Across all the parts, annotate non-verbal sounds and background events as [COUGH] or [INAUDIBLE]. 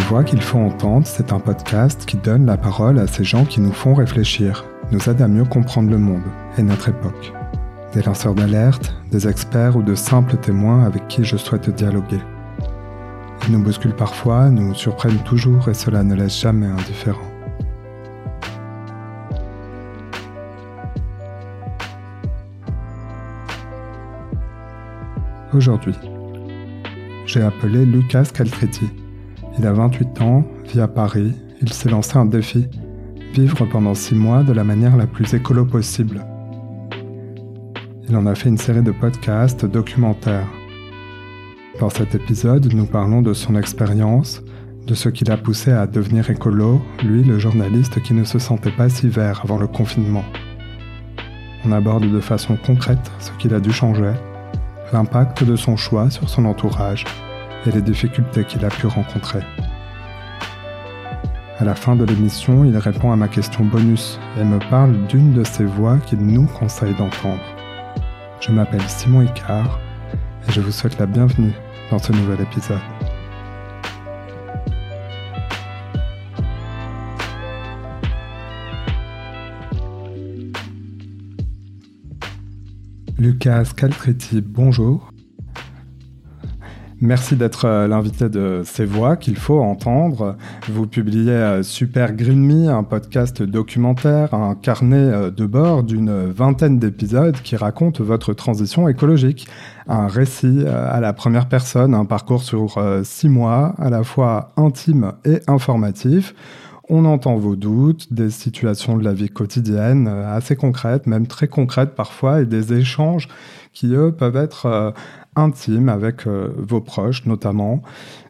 Ces voix qu'il faut entendre, c'est un podcast qui donne la parole à ces gens qui nous font réfléchir, nous aident à mieux comprendre le monde et notre époque. Des lanceurs d'alerte, des experts ou de simples témoins avec qui je souhaite dialoguer. Ils nous bousculent parfois, nous surprennent toujours et cela ne laisse jamais indifférent. Aujourd'hui, j'ai appelé Lucas Caltretti. Il a 28 ans, vit à Paris, il s'est lancé un défi, vivre pendant 6 mois de la manière la plus écolo possible. Il en a fait une série de podcasts, documentaires. Dans cet épisode, nous parlons de son expérience, de ce qui l'a poussé à devenir écolo, lui le journaliste qui ne se sentait pas si vert avant le confinement. On aborde de façon concrète ce qu'il a dû changer, l'impact de son choix sur son entourage et les difficultés qu'il a pu rencontrer. À la fin de l'émission, il répond à ma question bonus et me parle d'une de ces voix qu'il nous conseille d'entendre. Je m'appelle Simon Icard et je vous souhaite la bienvenue dans ce nouvel épisode. Lucas Caltretti, bonjour. Merci d'être euh, l'invité de ces voix qu'il faut entendre. Vous publiez euh, Super Green Me, un podcast documentaire, un carnet euh, de bord d'une vingtaine d'épisodes qui raconte votre transition écologique. Un récit à la première personne, un parcours sur six mois, à la fois intime et informatif on entend vos doutes, des situations de la vie quotidienne euh, assez concrètes, même très concrètes parfois, et des échanges qui, eux, peuvent être euh, intimes avec euh, vos proches notamment.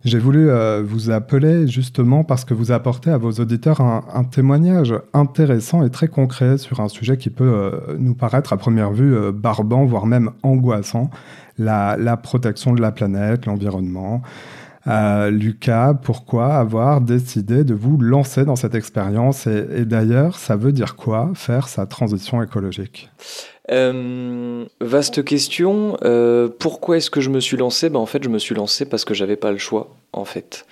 J'ai voulu vous appeler justement parce que vous apportez à vos auditeurs un, témoignage intéressant et très concret sur un sujet qui peut nous paraître à première vue barbant, voire même angoissant, la protection de la planète, l'environnement. Euh, Lucas, pourquoi avoir décidé de vous lancer dans cette expérience Et, d'ailleurs, ça veut dire quoi faire sa transition écologique? Euh, vaste question. Euh, pourquoi est-ce que je me suis lancé? Ben, En fait, je me suis lancé parce que j'avais pas le choix, en fait.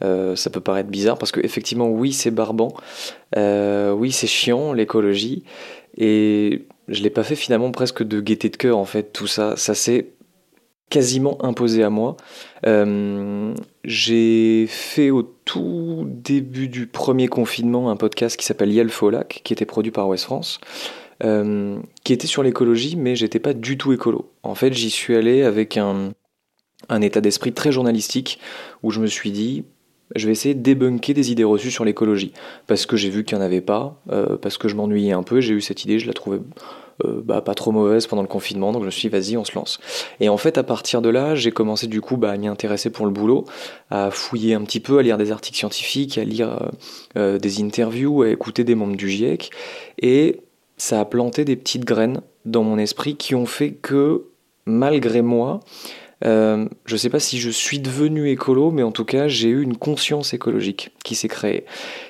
ça peut paraître bizarre parce que effectivement, oui, c'est barbant. oui, c'est chiant, l'écologie. Et je l'ai pas fait finalement presque de gaieté de cœur, en fait, tout ça. Ça s'est quasiment imposé à moi. Euh, j'ai fait au tout début du premier confinement un podcast qui s'appelle Yel Folac, qui était produit par West France, euh, qui était sur l'écologie, mais j'étais pas du tout écolo. En fait, j'y suis allé avec un état d'esprit très journalistique où je me suis dit, je vais essayer de débunker des idées reçues sur l'écologie. Parce que j'ai vu qu'il n'y en avait pas, euh, parce que je m'ennuyais un peu, j'ai eu cette idée, je la trouvais euh, bah, pas trop mauvaise pendant le confinement, donc je me suis dit vas-y on se lance. Et en fait à partir de là j'ai commencé du coup bah, à m'y intéresser pour le boulot, à fouiller un petit peu, à lire des articles scientifiques, à lire euh, des interviews, à écouter des membres du GIEC, et ça a planté des petites graines dans mon esprit qui ont fait que malgré moi, euh, je ne sais pas si je suis devenu écolo, mais en tout cas, j'ai eu une conscience écologique qui s'est créée.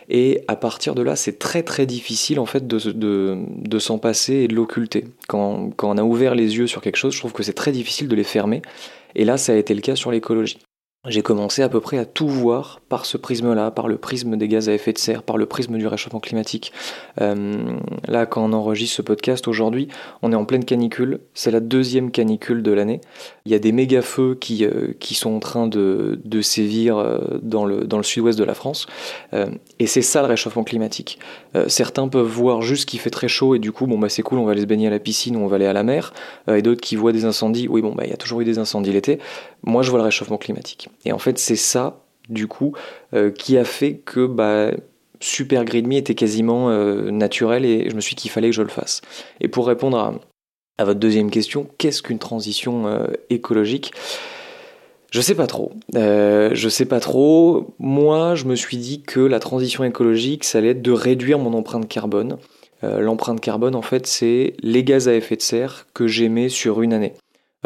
Et à partir de là, c'est très très difficile en fait de, de, de s'en passer et de l'occulter. Quand, quand on a ouvert les yeux sur quelque chose, je trouve que c'est très difficile de les fermer. Et là, ça a été le cas sur l'écologie j'ai commencé à peu près à tout voir par ce prisme-là, par le prisme des gaz à effet de serre, par le prisme du réchauffement climatique. Euh, là, quand on enregistre ce podcast aujourd'hui, on est en pleine canicule. C'est la deuxième canicule de l'année. Il y a des méga feux qui, euh, qui sont en train de, de sévir euh, dans le, dans le sud-ouest de la France. et c'est ça le réchauffement climatique. certains peuvent voir juste qu'il fait très chaud et du coup, bon, bah, c'est cool, on va aller se baigner à la piscine ou on va aller à la mer. et d'autres qui voient des incendies. Oui, bon, bah, il y a toujours eu des incendies l'été. Moi, je vois le réchauffement climatique. Et en fait, c'est ça, du coup, euh, qui a fait que bah, Super Grid Me était quasiment euh, naturel et je me suis dit qu'il fallait que je le fasse. Et pour répondre à, votre deuxième question, qu'est-ce qu'une transition euh, écologique? Je sais pas trop. je sais pas trop. Moi, je me suis dit que la transition écologique, ça allait être de réduire mon empreinte carbone. L'empreinte carbone, en fait, c'est les gaz à effet de serre que j'émets sur une année.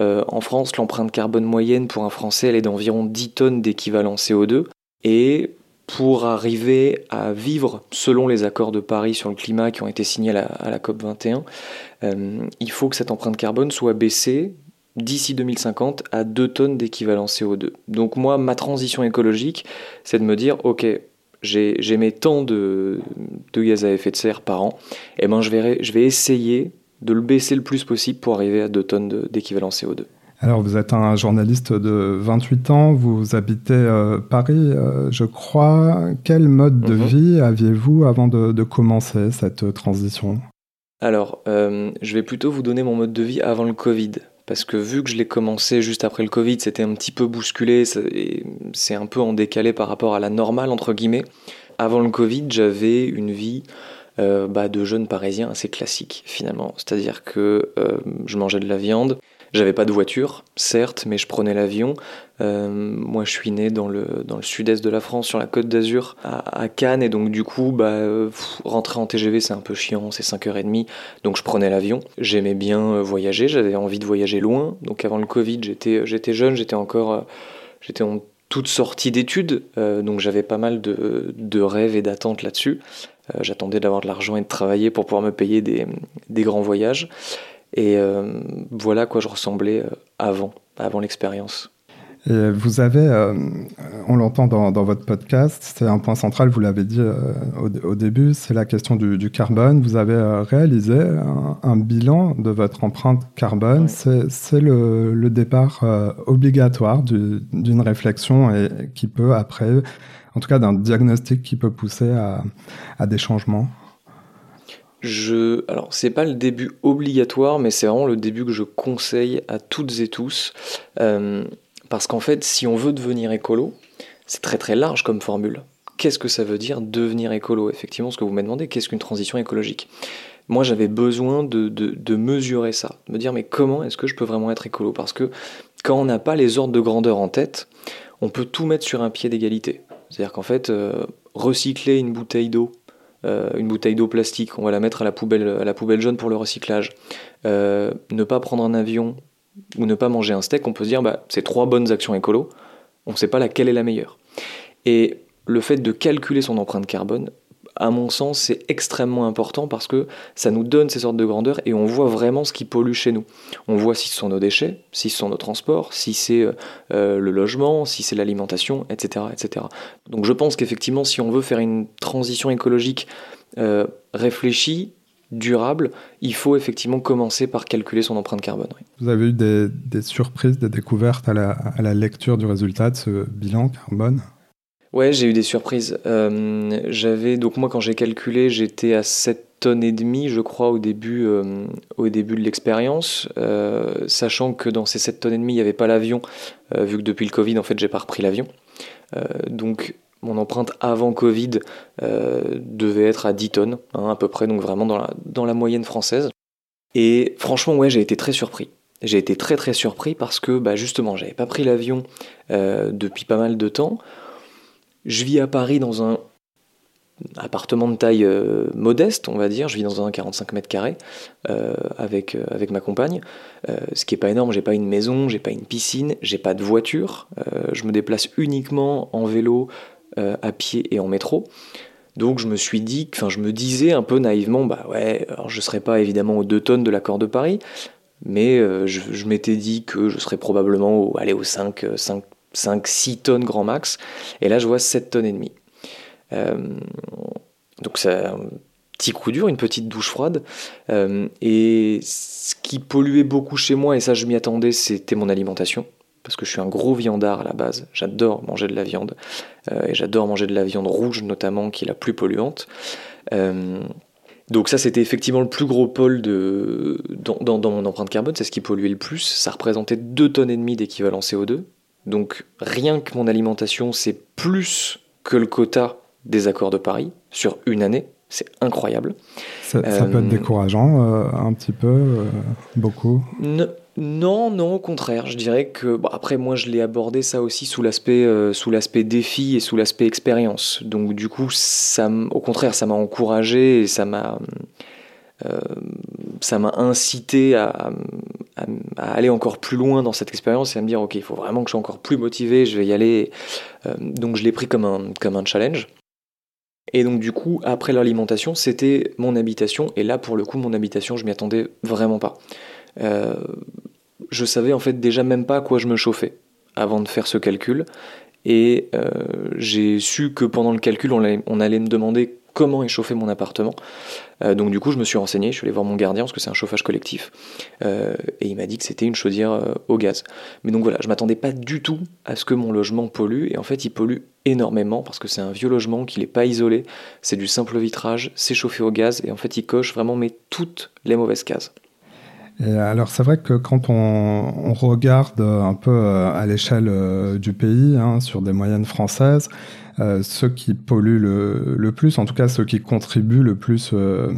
Euh, en France, l'empreinte carbone moyenne pour un Français, elle est d'environ 10 tonnes d'équivalent CO2. Et pour arriver à vivre selon les accords de Paris sur le climat qui ont été signés à la, COP 21, euh, il faut que cette empreinte carbone soit baissée d'ici 2050 à 2 tonnes d'équivalent CO2. Donc moi, ma transition écologique, c'est de me dire, ok, j'émets tant de, gaz à effet de serre par an, et eh ben je je vais essayer de le baisser le plus possible pour arriver à 2 tonnes d'équivalent CO2. Alors, vous êtes un journaliste de 28 ans, vous habitez euh, Paris, euh, je crois. Quel mode de mhm. vie aviez-vous avant de, commencer cette transition? Alors, euh, je vais plutôt vous donner mon mode de vie avant le Covid. Parce que vu que je l'ai commencé juste après le Covid, c'était un petit peu bousculé, c'est un peu en décalé par rapport à la normale, entre guillemets. Avant le Covid, j'avais une vie bah, de jeune parisien assez classique, finalement. C'est-à-dire que je mangeais de la viande, j'avais pas de voiture, certes, mais je prenais l'avion. Euh, moi, je suis né dans le, dans le sud-est de la France, sur la côte d'Azur, à, Cannes, et donc du coup, bah, euh, rentrer en TGV, c'est un peu chiant, c'est 5h30, donc je prenais l'avion. J'aimais bien euh, voyager, j'avais envie de voyager loin. Donc avant le Covid, j'étais, j'étais jeune, j'étais encore... j'étais en toute sortie d'études, donc j'avais pas mal de, de rêves et d'attentes là-dessus. J'attendais d'avoir de l'argent et de travailler pour pouvoir me payer des, des grands voyages. Et euh, voilà à quoi je ressemblais euh, avant, avant l'expérience. Et vous avez, euh, on l'entend dans, votre podcast, c'est un point central, vous l'avez dit au, début, c'est la question du, carbone. Vous avez réalisé un, bilan de votre empreinte carbone. C'est le, départ obligatoire d'une réflexion et qui peut après, en tout cas d'un diagnostic qui peut pousser à des changements. Je, alors c'est pas le début obligatoire, mais c'est vraiment le début que je conseille à toutes et tous, euh, parce qu'en fait, si on veut devenir écolo, c'est très très large comme formule. Qu'est-ce que ça veut dire devenir écolo? Effectivement, ce que vous m'avez demandé, qu'est-ce qu'une transition écologique? Moi, j'avais besoin de, mesurer ça, de me dire mais comment est-ce que je peux vraiment être écolo? Parce que quand on n'a pas les ordres de grandeur en tête, on peut tout mettre sur un pied d'égalité. C'est-à-dire qu'en fait, euh, recycler une bouteille d'eau euh, une bouteille d'eau plastique, on va la mettre à la poubelle, à la poubelle jaune pour le recyclage. Euh, ne pas prendre un avion ou ne pas manger un steak, on peut se dire bah, c'est trois bonnes actions écolo, on ne sait pas laquelle est la meilleure. Et le fait de calculer son empreinte carbone, à mon sens, c'est extrêmement important parce que ça nous donne ces sortes de grandeur et on voit vraiment ce qui pollue chez nous. On voit si ce sont nos déchets, si ce sont nos transports, si c'est euh, euh, le logement, si c'est l'alimentation, etc., etc. Donc je pense qu'effectivement, si on veut faire une transition écologique euh, réfléchie, durable, il faut effectivement commencer par calculer son empreinte carbone. Vous avez eu des, surprises, des découvertes à la lecture du résultat de ce bilan carbone? Ouais, j'ai eu des surprises. Euh, j'avais donc moi quand j'ai calculé, j'étais à 7 tonnes et demie, je crois, au début, euh, au début de l'expérience, euh, sachant que dans ces 7 tonnes et demie, il n'y avait pas l'avion, vu que depuis le Covid, en fait, j'ai pas repris l'avion. donc mon empreinte avant Covid devait être à 10 tonnes, hein, à peu près, donc vraiment dans la, moyenne française. Et franchement, ouais, j'ai été très surpris. J'ai été très très surpris parce que bah, justement, j'avais pas pris l'avion depuis pas mal de temps. Je vis à Paris dans un appartement de taille euh, modeste, on va dire. Je vis dans un 45 mètres carrés euh, avec, euh, avec ma compagne, ce qui est pas énorme. J'ai pas une maison, j'ai pas une piscine, j'ai pas de voiture. je me déplace uniquement en vélo, à pied et en métro. Donc je me suis dit, enfin je me disais un peu naïvement, bah ouais, je serais pas évidemment aux 2 tonnes de l'accord de Paris, mais je, m'étais dit que je serais probablement au, aux 5, 5, 5-6 tonnes grand max. Et là, je vois 7 tonnes et demie. Euh, donc c'est un petit coup dur, une petite douche froide. Euh, et ce qui polluait beaucoup chez moi, et ça je m'y attendais, c'était mon alimentation. Parce que je suis un gros viandard à la base. J'adore manger de la viande. Euh, et j'adore manger de la viande rouge notamment, qui est la plus polluante. donc ça, c'était effectivement le plus gros pôle de... dans, dans, dans mon empreinte carbone, c'est ce qui polluait le plus. Ça représentait 2 tonnes et demie d'équivalent CO2. Donc rien que mon alimentation, c'est plus que le quota des accords de Paris sur une année. C'est incroyable. Ça, peut être euh, décourageant, euh, un petit peu, euh, beaucoup Non, non, au contraire. Je dirais que, après, moi, je l'ai abordé ça aussi sous l'aspect, sous l'aspect défi et sous l'aspect expérience. Donc, du coup, ça, au contraire, ça m'a encouragé et ça m'a, ça m'a incité à, à, aller encore plus loin dans cette expérience et à me dire ok il faut vraiment que je sois encore plus motivé, je vais y aller. Euh, donc je l'ai pris comme un, comme un challenge. Et donc du coup après l'alimentation c'était mon habitation et là pour le coup mon habitation je m'y attendais vraiment pas. Euh, je savais en fait déjà même pas à quoi je me chauffais avant de faire ce calcul. Et euh, j'ai su que pendant le calcul, on allait, me demander comment échauffer mon appartement. Euh, donc du coup, je me suis renseigné, je suis allé voir mon gardien parce que c'est un chauffage collectif, et il m'a dit que c'était une chaudière au gaz. Mais donc voilà, je m'attendais pas du tout à ce que mon logement pollue, et en fait, il pollue énormément parce que c'est un vieux logement, qu'il n'est pas isolé, c'est du simple vitrage, c'est chauffé au gaz, et en fait, il coche vraiment mais toutes les mauvaises cases. Et alors c'est vrai que quand on, regarde un peu à l'échelle du pays, hein, sur des moyennes françaises, euh, ceux qui polluent le, plus, en tout cas ceux qui contribuent le plus euh,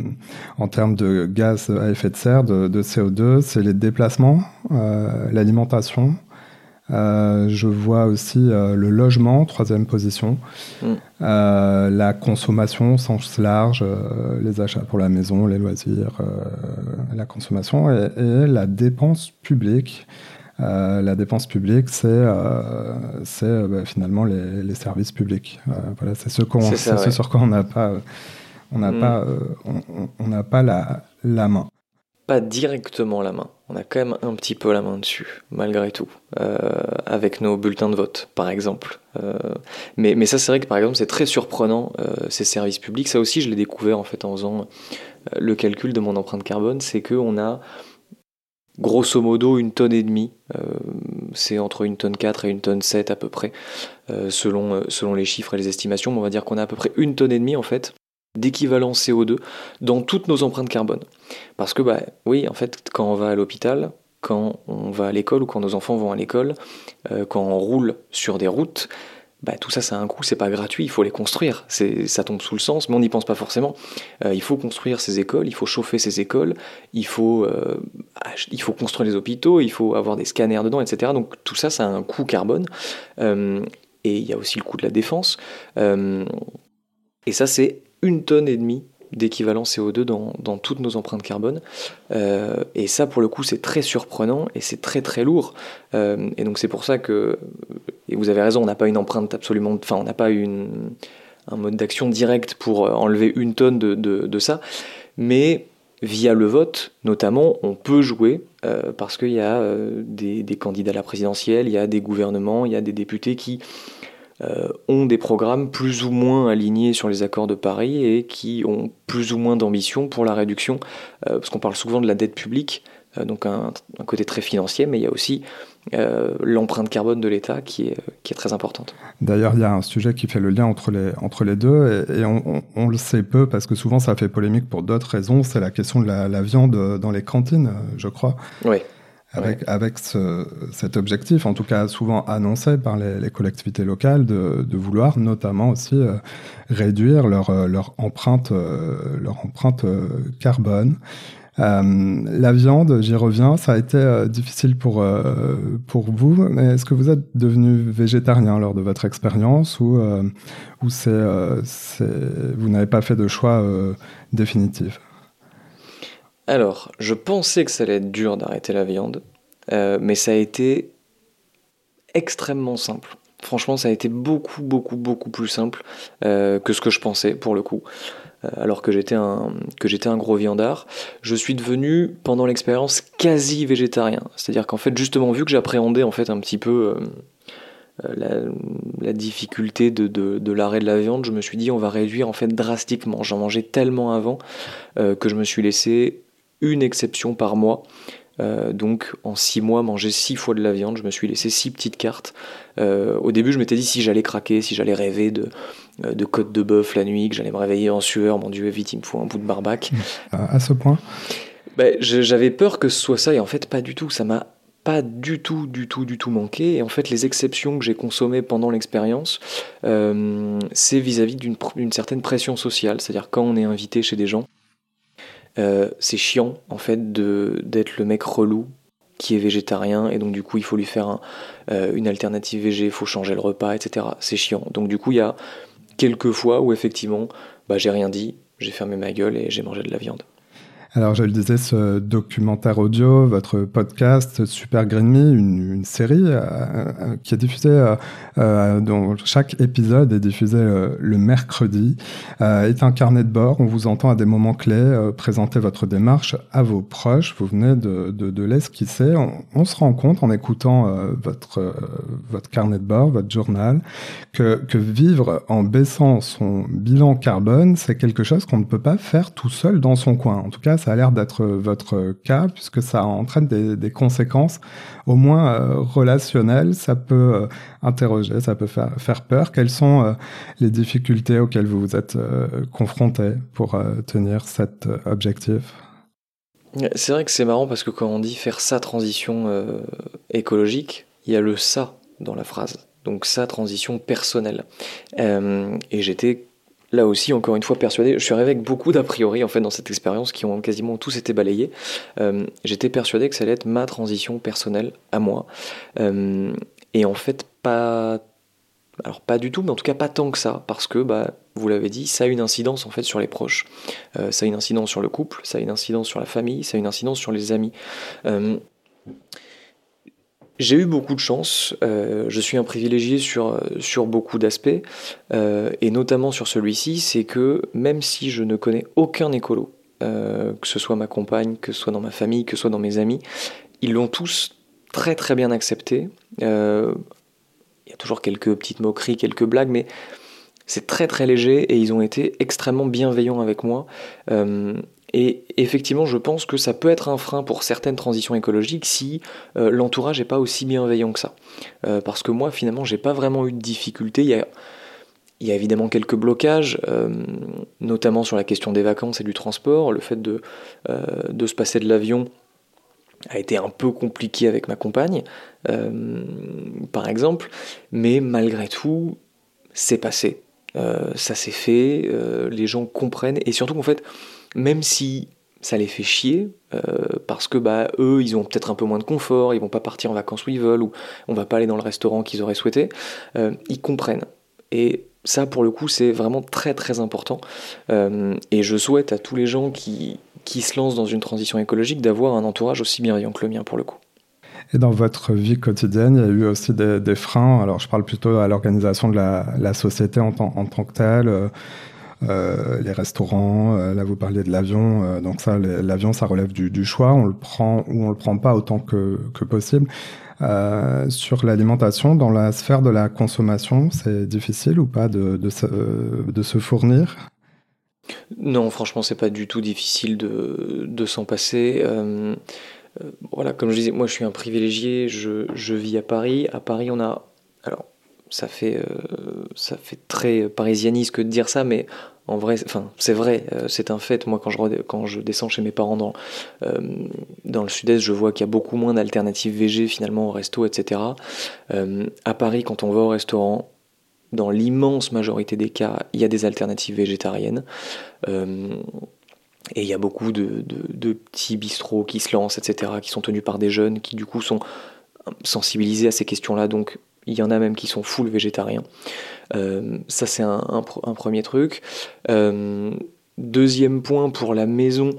en termes de gaz à effet de serre, de, CO2, c'est les déplacements, euh, l'alimentation. Je vois aussi le logement, troisième position, mm. la consommation sens large, les achats pour la maison, les loisirs, la consommation et, et la dépense publique. Euh, la dépense publique, c'est euh, euh, bah, finalement les, services publics. voilà, c'est ce, ce sur quoi on n'a pas, on n'a mm. pas, on, n'a pas la, la main. Pas directement la main. On a quand même un petit peu la main dessus, malgré tout, avec nos bulletins de vote, par exemple. mais, mais ça, c'est vrai que par exemple, c'est très surprenant ces services publics. Ça aussi, je l'ai découvert en fait en faisant le calcul de mon empreinte carbone, c'est qu'on a grosso modo une tonne et demie. Euh, c'est entre une tonne 4 et une tonne 7 à peu près, euh, selon, euh, selon les chiffres et les estimations. On va dire qu'on a à peu près une tonne et demie en fait d'équivalent CO2 dans toutes nos empreintes carbone. Parce que bah oui, en fait, quand on va à l'hôpital, quand on va à l'école ou quand nos enfants vont à l'école, quand on roule sur des routes, bah, tout ça, ça a un coût, c'est pas gratuit, il faut les construire. Ça tombe sous le sens, mais on n'y pense pas forcément. Euh, il faut construire ces écoles, il faut chauffer ces écoles, il faut, euh, il faut construire les hôpitaux, il faut avoir des scanners dedans, etc. Donc tout ça, ça a un coût carbone. Euh, et il y a aussi le coût de la défense. et ça, c'est une tonne et demie d'équivalent CO2 dans, dans, toutes nos empreintes carbone. Euh, et ça, pour le coup, c'est très surprenant et c'est très très lourd. Euh, et donc c'est pour ça que, et vous avez raison, on n'a pas une empreinte absolument, enfin on n'a pas une, un mode d'action direct pour enlever une tonne de, de, de, ça, mais via le vote, notamment, on peut jouer euh, parce qu'il y a des, candidats à la présidentielle, il y a des gouvernements, il y a des députés qui euh, ont des programmes plus ou moins alignés sur les accords de Paris et qui ont plus ou moins d'ambition pour la réduction, euh, parce qu'on parle souvent de la dette publique, euh, donc un, côté très financier, mais il y a aussi l'empreinte carbone de l'État qui est, qui est très importante. D'ailleurs, il y a un sujet qui fait le lien entre les, entre les deux, et, on, on, le sait peu, parce que souvent ça fait polémique pour d'autres raisons, c'est la question de la, la, viande dans les cantines, je crois. Oui avec, avec ce, cet objectif, en tout cas souvent annoncé par les, les collectivités locales, de, de, vouloir notamment aussi euh, réduire leur, euh, leur empreinte, euh, leur empreinte carbone. la viande, j'y reviens, ça a été difficile pour, pour vous, mais est-ce que vous êtes devenu végétarien lors de votre expérience ou, ou c'est, vous n'avez pas fait de choix définitif? Alors, je pensais que ça allait être dur d'arrêter la viande, euh, mais ça a été extrêmement simple. Franchement, ça a été beaucoup, beaucoup, beaucoup plus simple euh, que ce que je pensais, pour le coup. Euh, alors que j'étais un, gros viandard, je suis devenu, pendant l'expérience, quasi végétarien. C'est-à-dire qu'en fait, justement, vu que j'appréhendais en fait un petit peu la, difficulté de, de l'arrêt de la viande, je me suis dit on va réduire en fait drastiquement. J'en mangeais tellement avant que je me suis laissé une exception par mois. Euh, donc en six mois, manger six fois de la viande, je me suis laissé six petites cartes. Euh, au début, je m'étais dit si j'allais craquer, si j'allais rêver de, euh, de côte de bœuf la nuit, que j'allais me réveiller en sueur, mon Dieu, vite, il me faut un bout de barbac. [LAUGHS] À, ce point ben, J'avais peur que ce soit ça, et en fait, pas du tout. Ça m'a pas du tout, du tout, du tout manqué. Et en fait, les exceptions que j'ai consommées pendant l'expérience, c'est vis-à-vis d'une certaine pression sociale. C'est-à-dire quand on est invité chez des gens, euh, c'est chiant en fait d'être le mec relou qui est végétarien et donc du coup il faut lui faire euh, une alternative végé, il faut changer le repas, etc. C'est chiant. Donc du coup il y a quelques fois où effectivement bah, j'ai rien dit, j'ai fermé ma gueule et j'ai mangé de la viande. Alors, je le disais, ce documentaire audio, votre podcast Super Green Me, une, série euh, euh, qui est diffusée, euh, euh, dont chaque épisode est diffusé le mercredi, est un carnet de bord. On vous entend à des moments clés présenter votre démarche à vos proches. Vous venez de, de, de l'esquisser. On, on, se rend compte en écoutant votre, votre carnet de bord, votre journal, que, que vivre en baissant son bilan carbone, c'est quelque chose qu'on ne peut pas faire tout seul dans son coin. En tout cas, ça a l'air d'être votre cas, puisque ça entraîne des, conséquences au moins euh, relationnelles. Ça peut euh, interroger, ça peut faire, faire peur. Quelles sont euh, les difficultés auxquelles vous vous êtes confronté pour tenir cet objectif? C'est vrai que c'est marrant parce que quand on dit faire sa transition écologique, il y a le ça dans la phrase. Donc sa transition personnelle. et j'étais là aussi, encore une fois, persuadé, je suis arrivé avec beaucoup d'a priori en fait dans cette expérience qui ont quasiment tous été balayés. Euh, j'étais persuadé que ça allait être ma transition personnelle à moi. Euh, et en fait, pas. Alors pas du tout, mais en tout cas pas tant que ça, parce que bah, vous l'avez dit, ça a une incidence en fait sur les proches, euh, ça a une incidence sur le couple, ça a une incidence sur la famille, ça a une incidence sur les amis. J'ai eu beaucoup de chance, euh, je suis un privilégié sur, sur beaucoup d'aspects, euh, et notamment sur celui-ci, c'est que même si je ne connais aucun écolo, euh, que ce soit ma compagne, que ce soit dans ma famille, que ce soit dans mes amis, ils l'ont tous très très bien accepté. Il y a toujours quelques petites moqueries, quelques blagues, mais c'est très très léger et ils ont été extrêmement bienveillants avec moi. Et effectivement, je pense que ça peut être un frein pour certaines transitions écologiques si euh, l'entourage n'est pas aussi bienveillant que ça. Euh, parce que moi, finalement, j'ai pas vraiment eu de difficultés. Il y a, il y a évidemment quelques blocages, euh, notamment sur la question des vacances et du transport. Le fait de, de se passer de l'avion a été un peu compliqué avec ma compagne, par exemple. Mais malgré tout, c'est passé. ça s'est fait, les gens comprennent. Et surtout qu'en fait, même si ça les fait chier, euh, parce que bah, eux, ils ont peut-être un peu moins de confort, ils vont pas partir en vacances où ils veulent, ou on va pas aller dans le restaurant qu'ils auraient souhaité, euh, ils comprennent. Et ça, pour le coup, c'est vraiment très très important. Euh, et je souhaite à tous les gens qui, qui se lancent dans une transition écologique d'avoir un entourage aussi bienveillant que le mien, pour le coup. Et dans votre vie quotidienne, il y a eu aussi des, freins. Alors, je parle plutôt à l'organisation de la, société en, en, tant que telle. Euh, les restaurants, euh, là vous parliez de l'avion, euh, donc ça, l'avion, ça relève du, choix, on le prend ou on le prend pas autant que, possible. sur l'alimentation, dans la sphère de la consommation, c'est difficile ou pas de, se, fournir? Non, franchement, c'est pas du tout difficile de, de s'en passer. voilà, comme je disais, moi je suis un privilégié, je, je vis à Paris. À Paris, on a. Alors, ça fait, euh, ça fait très parisianiste que de dire ça, mais en vrai, enfin, c'est vrai, euh, c'est un fait. Moi, quand je, descends chez mes parents dans, euh, dans le sud-est, je vois qu'il y a beaucoup moins d'alternatives VG finalement au resto, etc. à Paris, quand on va au restaurant, dans l'immense majorité des cas, il y a des alternatives végétariennes. et il y a beaucoup de, de, de, petits bistrots qui se lancent, etc., qui sont tenus par des jeunes qui, du coup, sont sensibilisés à ces questions-là. Donc, il y en a même qui sont full végétariens. Euh, ça, c'est un, premier truc. Euh, deuxième point, pour la maison,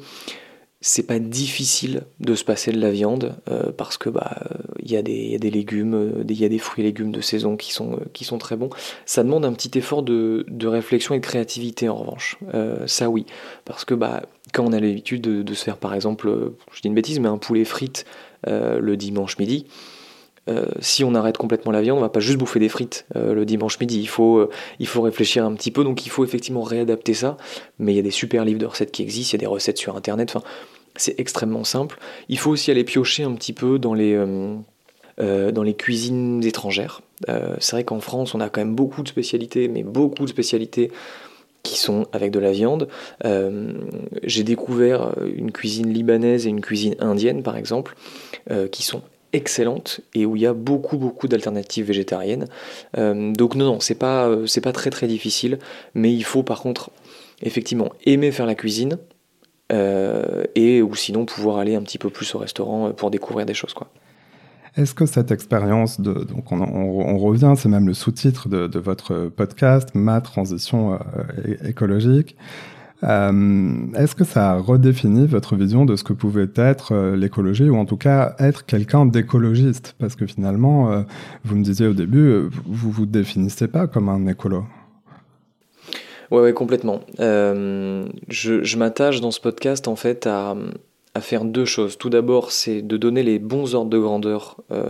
c'est pas difficile de se passer de la viande euh, parce que bah il y, a des légumes, il y a des fruits et légumes de saison qui sont, très bons. Ça demande un petit effort de, réflexion et de créativité en revanche. ça oui, parce que bah quand on a l'habitude de, de, se faire par exemple, je dis une bêtise, mais un poulet frites le dimanche midi, euh, si on arrête complètement la viande, on va pas juste bouffer des frites euh, le dimanche midi. Il faut, euh, il faut réfléchir un petit peu, donc il faut effectivement réadapter ça. Mais il y a des super livres de recettes qui existent, il y a des recettes sur internet. Enfin, c'est extrêmement simple. Il faut aussi aller piocher un petit peu dans les, dans les cuisines étrangères. c'est vrai qu'en France, on a quand même beaucoup de spécialités, mais beaucoup de spécialités qui sont avec de la viande. J'ai découvert une cuisine libanaise et une cuisine indienne, par exemple, qui sont excellente et où il y a beaucoup beaucoup d'alternatives végétariennes. Euh, donc non, non, c'est pas, euh, c'est pas très très difficile, mais il faut par contre effectivement aimer faire la cuisine euh, et ou sinon pouvoir aller un petit peu plus au restaurant pour découvrir des choses quoi. Est-ce que cette expérience de donc on, revient, c'est même le sous-titre de, votre podcast, ma transition écologique. Est-ce que ça a redéfini votre vision de ce que pouvait être l'écologie, ou en tout cas être quelqu'un d'écologiste? Parce que finalement, vous me disiez au début, vous vous définissez pas comme un écolo. Ouais, ouais, complètement. je m'attache dans ce podcast en fait à, à faire deux choses. Tout d'abord, c'est de donner les bons ordres de grandeur euh,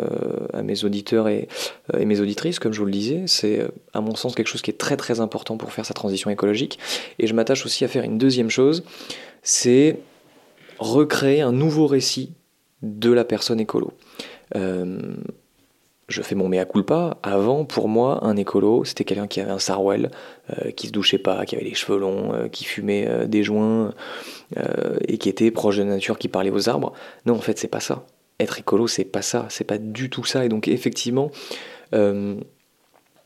à mes auditeurs et, euh, et, mes auditrices, comme je vous le disais. C'est, euh, à mon sens, quelque chose qui est très très important pour faire sa transition écologique. Et je m'attache aussi à faire une deuxième chose, c'est recréer un nouveau récit de la personne écolo je fais mon mea culpa. Avant, pour moi, un écolo, c'était quelqu'un qui avait un sarwell, euh, qui se douchait pas, qui avait les cheveux longs, euh, qui fumait euh, des joints et qui était proche de la nature, qui parlait aux arbres. Non, en fait, c'est pas ça. Être écolo, c'est pas ça. C'est pas du tout ça. Et donc, effectivement,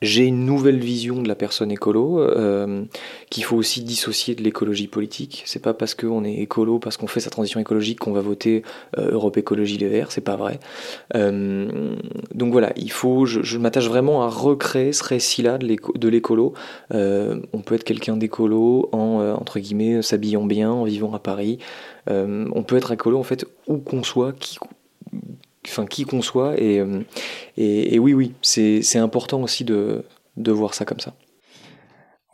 j'ai une nouvelle vision de la personne écolo euh, qu'il faut aussi dissocier de l'écologie politique. C'est pas parce qu'on est écolo, parce qu'on fait sa transition écologique qu'on va voter euh, Europe Écologie Les Verts, c'est pas vrai. Euh, donc voilà, il faut, je, je m'attache vraiment à recréer ce récit-là de l'écolo. On peut être quelqu'un d'écolo en entre guillemets s'habillant bien, en vivant à Paris. on peut être écolo en fait où qu'on soit, qui, enfin qui qu'on soit. Euh, et, et, oui, oui, c'est important aussi de, de voir ça comme ça.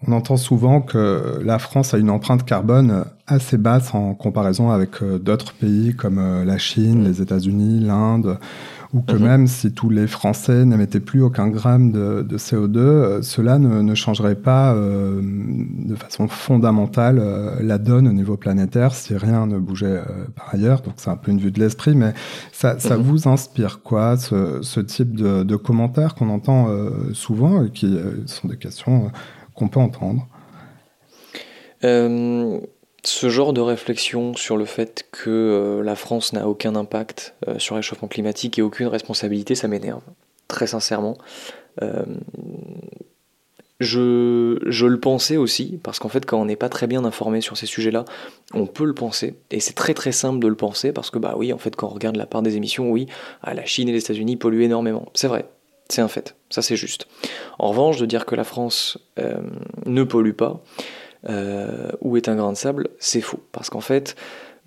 On entend souvent que la France a une empreinte carbone assez basse en comparaison avec euh, d'autres pays comme euh, la Chine, les États-Unis, l'Inde ou que mhm. même si tous les Français n'émettaient plus aucun gramme de, CO2, euh, cela ne, changerait pas euh, de façon fondamentale euh, la donne au niveau planétaire si rien ne bougeait par ailleurs. Donc c'est un peu une vue de l'esprit, mais ça, ça mhm. vous inspire quoi, ce, ce type de, de commentaires qu'on entend souvent et qui sont des questions qu'on peut entendre? Ce genre de réflexion sur le fait que euh, la France n'a aucun impact euh, sur le réchauffement climatique et aucune responsabilité, ça m'énerve, très sincèrement. Euh, je, je, le pensais aussi, parce qu'en fait, quand on n'est pas très bien informé sur ces sujets-là, on peut le penser. Et c'est très très simple de le penser, parce que, bah oui, en fait, quand on regarde la part des émissions, oui, ah, la Chine et les États-Unis polluent énormément. C'est vrai, c'est un fait, ça c'est juste. En revanche, de dire que la France ne pollue pas, euh, où est un grain de sable, c'est faux. Parce qu'en fait,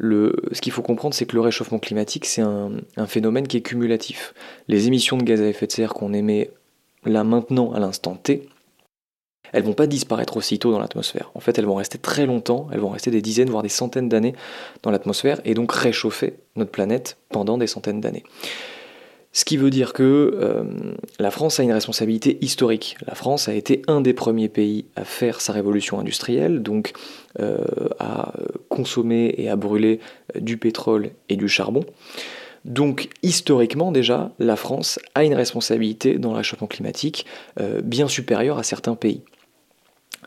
ce qu'il faut comprendre, c'est que le réchauffement climatique, c'est un, phénomène qui est cumulatif. Les émissions de gaz à effet de serre qu'on émet là maintenant, à l'instant T, elles vont pas disparaître aussitôt dans l'atmosphère. En fait, elles vont rester très longtemps, elles vont rester des dizaines, voire des centaines d'années dans l'atmosphère, et donc réchauffer notre planète pendant des centaines d'années. Ce qui veut dire que euh, la France a une responsabilité historique. La France a été un des premiers pays à faire sa révolution industrielle, donc euh, à consommer et à brûler du pétrole et du charbon. Donc historiquement déjà, la France a une responsabilité dans le climatique euh, bien supérieure à certains pays.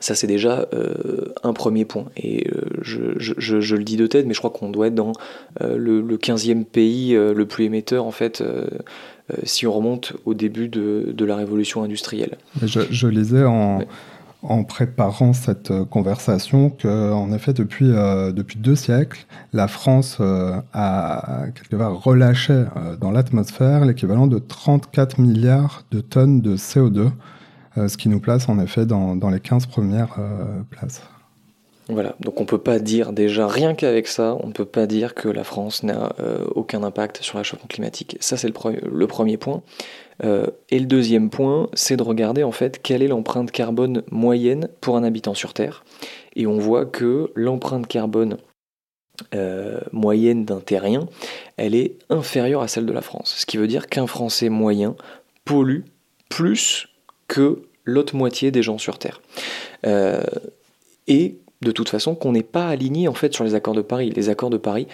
Ça, c'est déjà euh, un premier point. Et euh, je, le dis de tête, mais je crois qu'on doit être dans euh, le, 15e pays le plus émetteur, en fait, si on remonte au début de, la révolution industrielle. Je, lisais en, en, préparant cette conversation qu'en effet, depuis, depuis deux siècles, la France a quelque part relâché dans l'atmosphère l'équivalent de 34 milliards de tonnes de CO2 euh, ce qui nous place en effet dans, les 15 premières euh, places. Voilà, donc on peut pas dire déjà, rien qu'avec ça, on ne peut pas dire que la France n'a euh, aucun impact sur la réchauffement climatique. Ça, c'est le, premier point. et le deuxième point, c'est de regarder en fait quelle est l'empreinte carbone moyenne pour un habitant sur Terre. Et on voit que l'empreinte carbone moyenne d'un terrien, elle est inférieure à celle de la France. Ce qui veut dire qu'un Français moyen pollue plus que l'autre moitié des gens sur Terre. Euh, et de toute façon qu'on n'est pas aligné en fait sur les accords de Paris. Les accords de Paris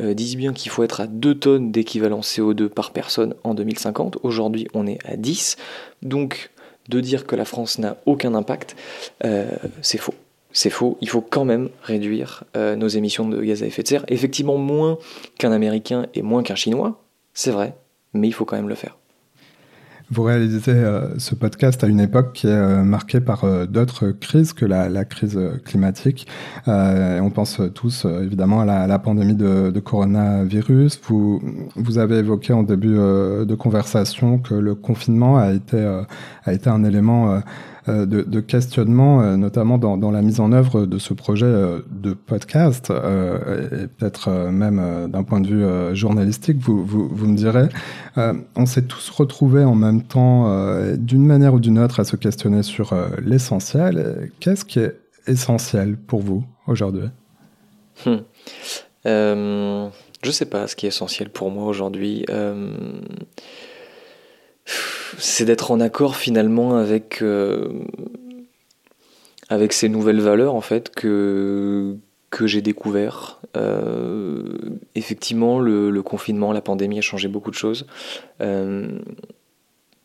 euh, disent bien qu'il faut être à 2 tonnes d'équivalent CO2 par personne en 2050. Aujourd'hui on est à 10. Donc de dire que la France n'a aucun impact, euh, c'est faux. C'est faux, il faut quand même réduire nos émissions de gaz à effet de serre. Effectivement moins qu'un Américain et moins qu'un Chinois, c'est vrai, mais il faut quand même le faire. Vous réalisez euh, ce podcast à une époque qui est euh, marquée par euh, d'autres crises que la, crise climatique. on pense tous évidemment à la, pandémie de, coronavirus. Vous, vous avez évoqué en début de conversation que le confinement a été, a été un élément de, de, questionnement, euh, notamment dans, la mise en œuvre de ce projet euh, de podcast, et peut-être même d'un point de vue journalistique, vous, me direz. on s'est tous retrouvés en même temps, d'une manière ou d'une autre, à se questionner sur l'essentiel. Qu'est-ce qui est essentiel pour vous aujourd'hui? Hmm. euh, Je sais pas ce qui est essentiel pour moi aujourd'hui. Euh c'est d'être en accord finalement avec, euh, avec ces nouvelles valeurs en fait que, que j'ai découvert. Euh, effectivement, le, confinement, la pandémie a changé beaucoup de choses. Euh,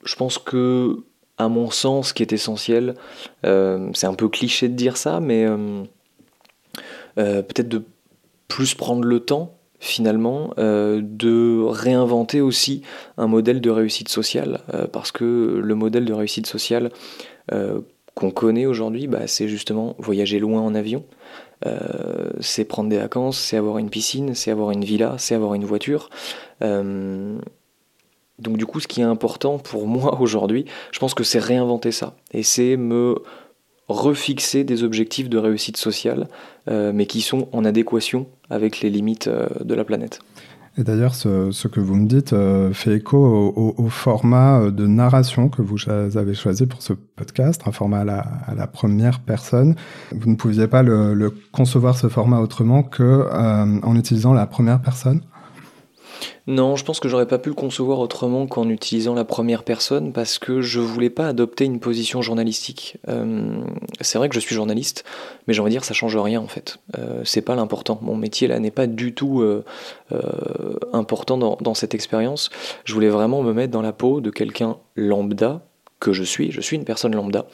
je pense que, à mon sens, ce qui est essentiel, c'est un peu cliché de dire ça, mais peut-être de plus prendre le temps finalement euh, de réinventer aussi un modèle de réussite sociale euh, parce que le modèle de réussite sociale euh, qu'on connaît aujourd'hui bah, c'est justement voyager loin en avion. C'est prendre des vacances c'est avoir une piscine c'est avoir une villa c'est avoir une voiture. Donc du coup ce qui est important pour [LAUGHS] moi aujourd'hui je pense que c'est réinventer ça. Et c'est me refixer des objectifs de réussite sociale, euh, mais qui sont en adéquation avec les limites euh, de la planète. Et d'ailleurs, ce, que vous me dites euh, fait écho au, format de narration que vous avez choisi pour ce podcast, un format à la, première personne. Vous ne pouviez pas concevoir ce format autrement que en utilisant la première personne? Non, je pense que j'aurais pas pu le concevoir autrement qu'en utilisant la première personne parce que je voulais pas adopter une position journalistique. Euh, c'est vrai que je suis journaliste, mais j'ai envie de dire ça change rien en fait. Euh, c'est pas l'important. Mon métier là n'est pas du tout euh, important dans, dans cette expérience. Je voulais vraiment me mettre dans la peau de quelqu'un lambda que je suis. Je suis une personne lambda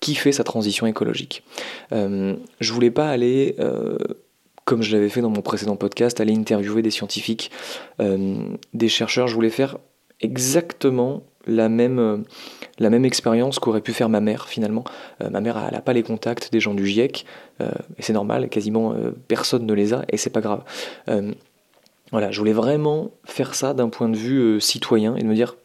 qui fait sa transition écologique. je voulais pas aller comme je l'avais fait dans mon précédent podcast, aller interviewer des scientifiques, euh, des chercheurs. Je voulais faire exactement la même, euh, la même expérience qu'aurait pu faire ma mère finalement. Euh, ma mère, elle n'a pas les contacts des gens du GIEC, et c'est normal, quasiment personne ne les a, et c'est pas grave. voilà, je voulais vraiment faire ça d'un point de vue citoyen et de me dire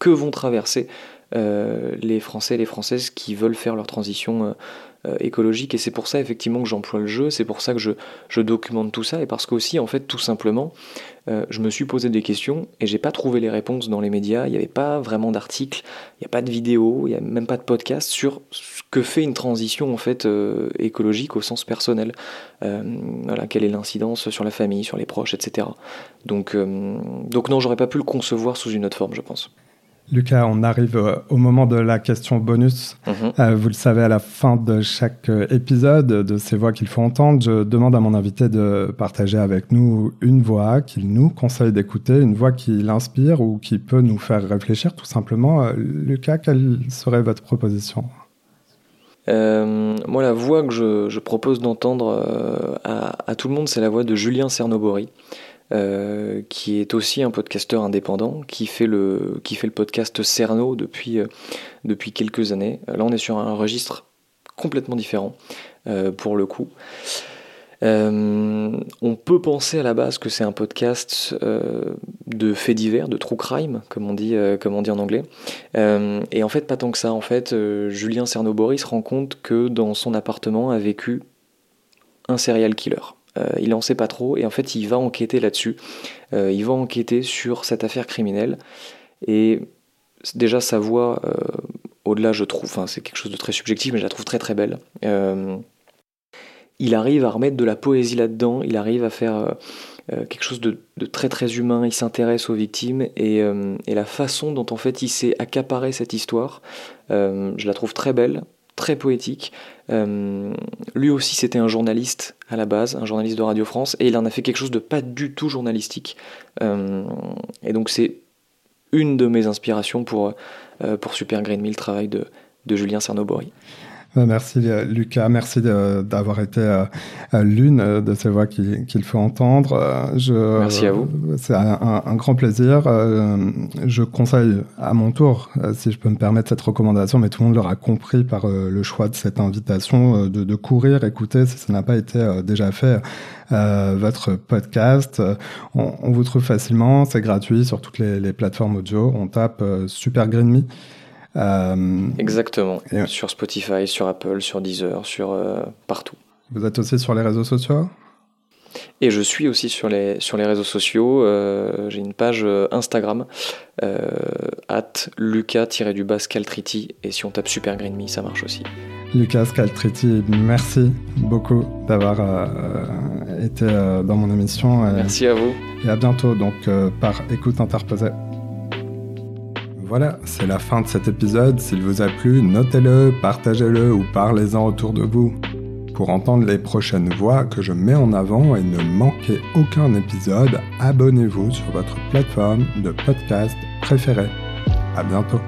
que vont traverser les Français et les Françaises qui veulent faire leur transition euh, écologique et c'est pour ça effectivement que j'emploie le jeu, c'est pour ça que je, je, documente tout ça et parce qu'aussi en fait tout simplement euh, je me suis posé des questions et j'ai pas trouvé les réponses dans les médias, il n'y avait pas vraiment d'articles, il n'y a pas de vidéos, il n'y a même pas de podcast sur ce que fait une transition en fait euh, écologique au sens personnel. voilà, quelle est l'incidence sur la famille, sur les proches, etc. Donc, donc non, j'aurais pas pu le concevoir sous une autre forme, je pense. Lucas, on arrive euh, au moment de la question bonus. Mhm. Euh, vous le savez, à la fin de chaque euh, épisode de ces voix qu'il faut entendre, je demande à mon invité de partager avec nous une voix qu'il nous conseille d'écouter, une voix qui l'inspire ou qui peut nous faire réfléchir tout simplement. Lucas, quelle serait votre proposition? Moi, la voix que je, propose d'entendre à, à, tout le monde, c'est la voix de Julien Cernobori. Euh, qui est aussi un podcasteur indépendant, qui fait le, qui fait le podcast Cerno depuis, euh, depuis quelques années. Là, on est sur un registre complètement différent, euh, pour le coup. on peut penser à la base que c'est un podcast de faits divers, de true crime, comme on dit, comme on dit en anglais. et en fait, pas tant que ça. En fait, Julien Cernobori se rend compte que dans son appartement a vécu un serial killer. Euh, il n'en sait pas trop et en fait il va enquêter là-dessus. Euh, il va enquêter sur cette affaire criminelle et déjà sa voix, euh, au-delà je trouve, c'est quelque chose de très subjectif mais je la trouve très très belle. il arrive à remettre de la poésie là-dedans, il arrive à faire quelque chose de, très très humain, il s'intéresse aux victimes et, et, la façon dont en fait il s'est accaparé cette histoire, je la trouve très belle, très poétique. Euh, lui aussi, c'était un journaliste à la base, un journaliste de Radio France, et il en a fait quelque chose de pas du tout journalistique. Euh, et donc, c'est une de mes inspirations pour, euh, pour Super Green Mill, le travail de, de Julien Cernobori. Merci Lucas, merci d'avoir été l'une de ces voix qu'il faut entendre. Je, merci à vous. C'est un, grand plaisir. Je conseille à mon tour, si je peux me permettre cette recommandation, mais tout le monde l'aura compris par le choix de cette invitation, de, de courir, écouter si ça n'a pas été déjà fait. votre podcast, on, vous trouve facilement, c'est gratuit sur toutes les, les, plateformes audio. On tape Super Green Me. Euh, Exactement. Sur Spotify, sur Apple, sur Deezer, sur euh, partout. Vous êtes aussi sur les réseaux sociaux? Et je suis aussi sur les, sur les réseaux sociaux. Euh, j'ai une page Instagram, at lucas-du-bas Caltriti. Et si on tape Super Green Me, ça marche aussi. Lucas Caltriti, merci beaucoup d'avoir été dans mon émission. Merci à vous. Et à bientôt, donc par écoute interposée. Voilà, c'est la fin de cet épisode. S'il vous a plu, notez-le, partagez-le ou parlez-en autour de vous. Pour entendre les prochaines voix que je mets en avant et ne manquer aucun épisode, abonnez-vous sur votre plateforme de podcast préférée. À bientôt.